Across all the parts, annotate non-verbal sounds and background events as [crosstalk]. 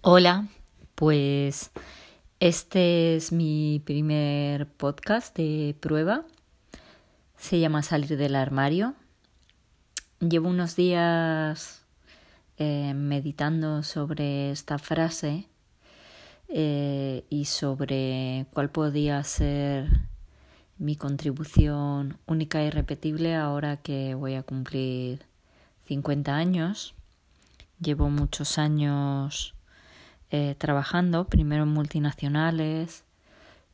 Hola, pues este es mi primer podcast de prueba. Se llama Salir del armario. Llevo unos días eh, meditando sobre esta frase eh, y sobre cuál podía ser mi contribución única y repetible ahora que voy a cumplir 50 años. Llevo muchos años eh, trabajando, primero en multinacionales,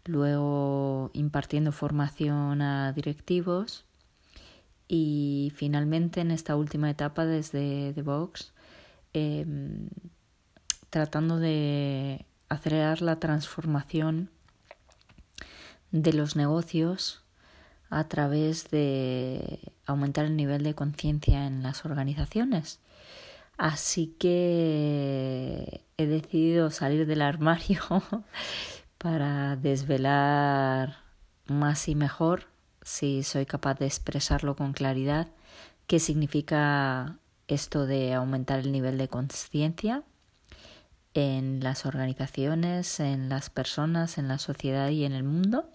luego impartiendo formación a directivos y finalmente en esta última etapa desde The Vox em, tratando de acelerar la transformación de los negocios a través de aumentar el nivel de conciencia en las organizaciones. Así que he decidido salir del armario [laughs] para desvelar más y mejor, si soy capaz de expresarlo con claridad, qué significa esto de aumentar el nivel de conciencia en las organizaciones, en las personas, en la sociedad y en el mundo.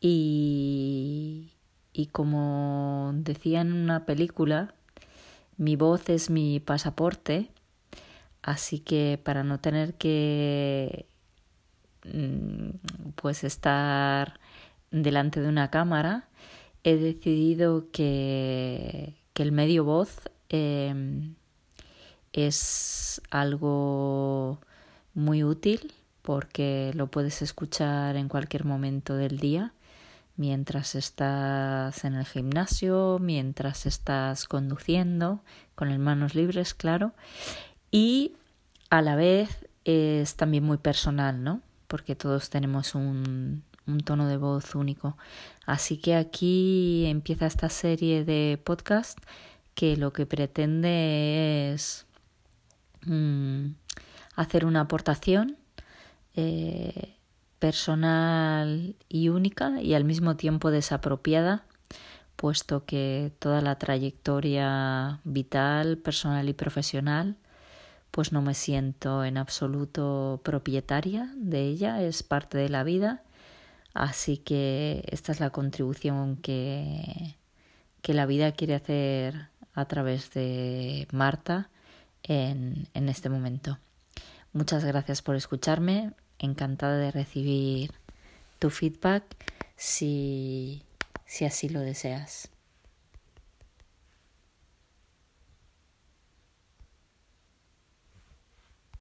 Y, y como decía en una película, mi voz es mi pasaporte, así que para no tener que mm, pues estar delante de una cámara, he decidido que, que el medio voz em, es algo muy útil porque lo puedes escuchar en cualquier momento del día mientras estás en el gimnasio, mientras estás conduciendo, con las manos libres, claro, y a la vez es también muy personal, ¿no? Porque todos tenemos un, tono de voz único. Así que aquí empieza esta serie de podcast que lo que pretende es mm, hacer una aportación eh, personal y única y al mismo tiempo desapropiada, puesto que toda la trayectoria vital, personal y profesional, pues no me siento en absoluto propietaria de ella, es parte de la vida, así que esta es la contribución que, que la vida quiere hacer a través de Marta en, en este momento. Muchas gracias por escucharme encantada de recibir tu feedback si, si así lo deseas.